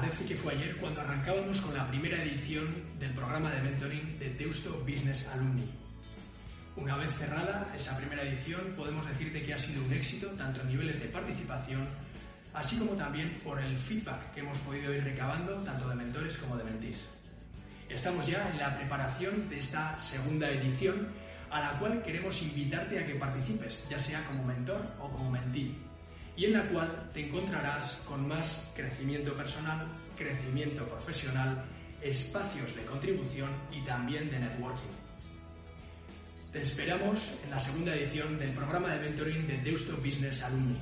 Parece que fue ayer cuando arrancábamos con la primera edición del programa de mentoring de Deusto Business Alumni. Una vez cerrada esa primera edición, podemos decirte que ha sido un éxito tanto en niveles de participación, así como también por el feedback que hemos podido ir recabando tanto de mentores como de mentís. Estamos ya en la preparación de esta segunda edición, a la cual queremos invitarte a que participes, ya sea como mentor o como mentí y en la cual te encontrarás con más crecimiento personal, crecimiento profesional, espacios de contribución y también de networking. Te esperamos en la segunda edición del programa de mentoring de Deusto Business Alumni.